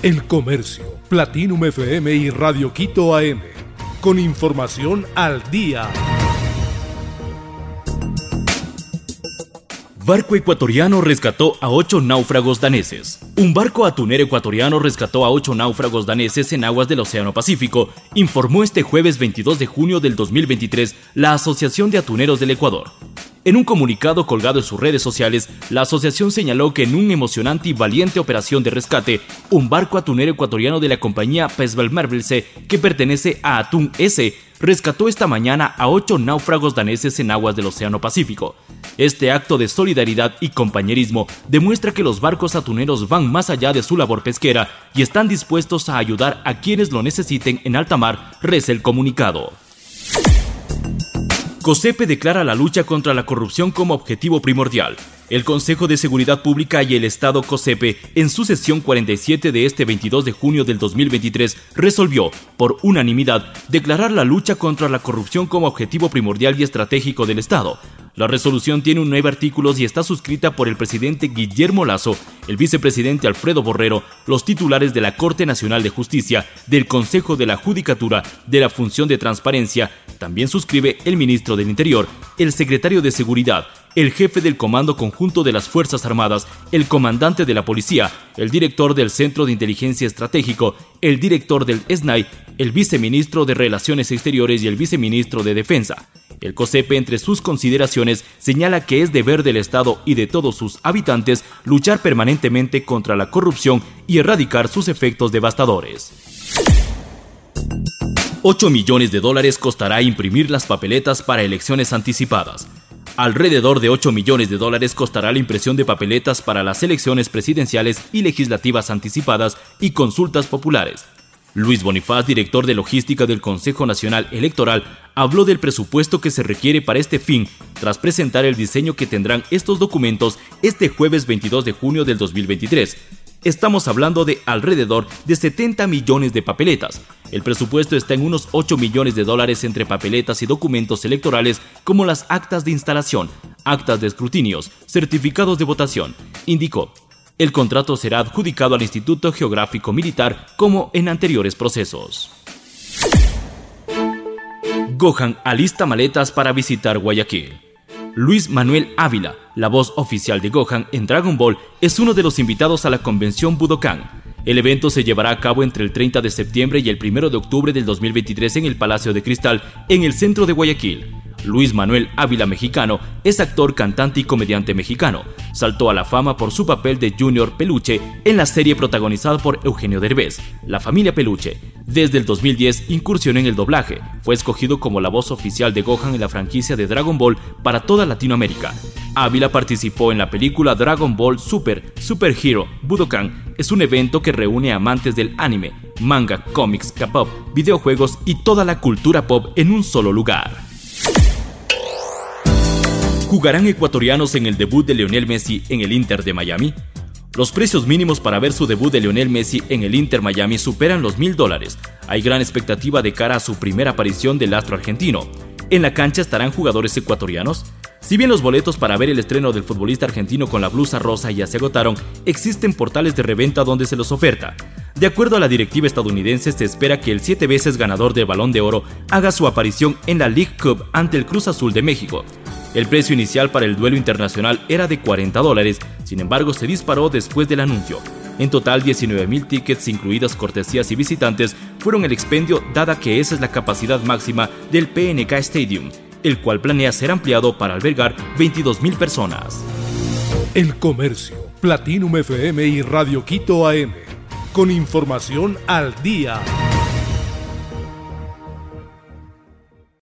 El Comercio, Platinum FM y Radio Quito AM. Con información al día. Barco ecuatoriano rescató a ocho náufragos daneses. Un barco atunero ecuatoriano rescató a ocho náufragos daneses en aguas del Océano Pacífico, informó este jueves 22 de junio del 2023 la Asociación de Atuneros del Ecuador. En un comunicado colgado en sus redes sociales, la asociación señaló que en una emocionante y valiente operación de rescate, un barco atunero ecuatoriano de la compañía Pesvelmervelse, que pertenece a Atún S, rescató esta mañana a ocho náufragos daneses en aguas del Océano Pacífico. Este acto de solidaridad y compañerismo demuestra que los barcos atuneros van más allá de su labor pesquera y están dispuestos a ayudar a quienes lo necesiten en alta mar, reza el comunicado. COSEPE declara la lucha contra la corrupción como objetivo primordial. El Consejo de Seguridad Pública y el Estado COSEPE, en su sesión 47 de este 22 de junio del 2023, resolvió, por unanimidad, declarar la lucha contra la corrupción como objetivo primordial y estratégico del Estado, la resolución tiene nueve artículos y está suscrita por el presidente Guillermo Lazo, el vicepresidente Alfredo Borrero, los titulares de la Corte Nacional de Justicia, del Consejo de la Judicatura, de la Función de Transparencia. También suscribe el ministro del Interior, el secretario de Seguridad, el jefe del Comando Conjunto de las Fuerzas Armadas, el comandante de la Policía, el director del Centro de Inteligencia Estratégico, el director del SNAI, el viceministro de Relaciones Exteriores y el viceministro de Defensa. El COSEPE, entre sus consideraciones, señala que es deber del Estado y de todos sus habitantes luchar permanentemente contra la corrupción y erradicar sus efectos devastadores. 8 millones de dólares costará imprimir las papeletas para elecciones anticipadas. Alrededor de 8 millones de dólares costará la impresión de papeletas para las elecciones presidenciales y legislativas anticipadas y consultas populares. Luis Bonifaz, director de logística del Consejo Nacional Electoral, habló del presupuesto que se requiere para este fin, tras presentar el diseño que tendrán estos documentos este jueves 22 de junio del 2023. Estamos hablando de alrededor de 70 millones de papeletas. El presupuesto está en unos 8 millones de dólares entre papeletas y documentos electorales como las actas de instalación, actas de escrutinios, certificados de votación, indicó. El contrato será adjudicado al Instituto Geográfico Militar como en anteriores procesos. Gohan alista maletas para visitar Guayaquil. Luis Manuel Ávila, la voz oficial de Gohan en Dragon Ball, es uno de los invitados a la convención Budokan. El evento se llevará a cabo entre el 30 de septiembre y el 1 de octubre del 2023 en el Palacio de Cristal, en el centro de Guayaquil. Luis Manuel Ávila Mexicano es actor, cantante y comediante mexicano. Saltó a la fama por su papel de Junior Peluche en la serie protagonizada por Eugenio Derbez, La familia Peluche. Desde el 2010 incursionó en el doblaje. Fue escogido como la voz oficial de Gohan en la franquicia de Dragon Ball para toda Latinoamérica. Ávila participó en la película Dragon Ball Super Super Hero Budokan. Es un evento que reúne amantes del anime, manga, cómics, K-pop, videojuegos y toda la cultura pop en un solo lugar. ¿Jugarán ecuatorianos en el debut de Lionel Messi en el Inter de Miami? Los precios mínimos para ver su debut de Lionel Messi en el Inter Miami superan los mil dólares. Hay gran expectativa de cara a su primera aparición del astro argentino. ¿En la cancha estarán jugadores ecuatorianos? Si bien los boletos para ver el estreno del futbolista argentino con la blusa rosa ya se agotaron, existen portales de reventa donde se los oferta. De acuerdo a la directiva estadounidense, se espera que el siete veces ganador del Balón de Oro haga su aparición en la League Cup ante el Cruz Azul de México. El precio inicial para el duelo internacional era de 40 dólares, sin embargo se disparó después del anuncio. En total, 19.000 tickets, incluidas cortesías y visitantes, fueron el expendio dada que esa es la capacidad máxima del PNK Stadium, el cual planea ser ampliado para albergar 22.000 personas. El Comercio, Platinum FM y Radio Quito AM, con información al día.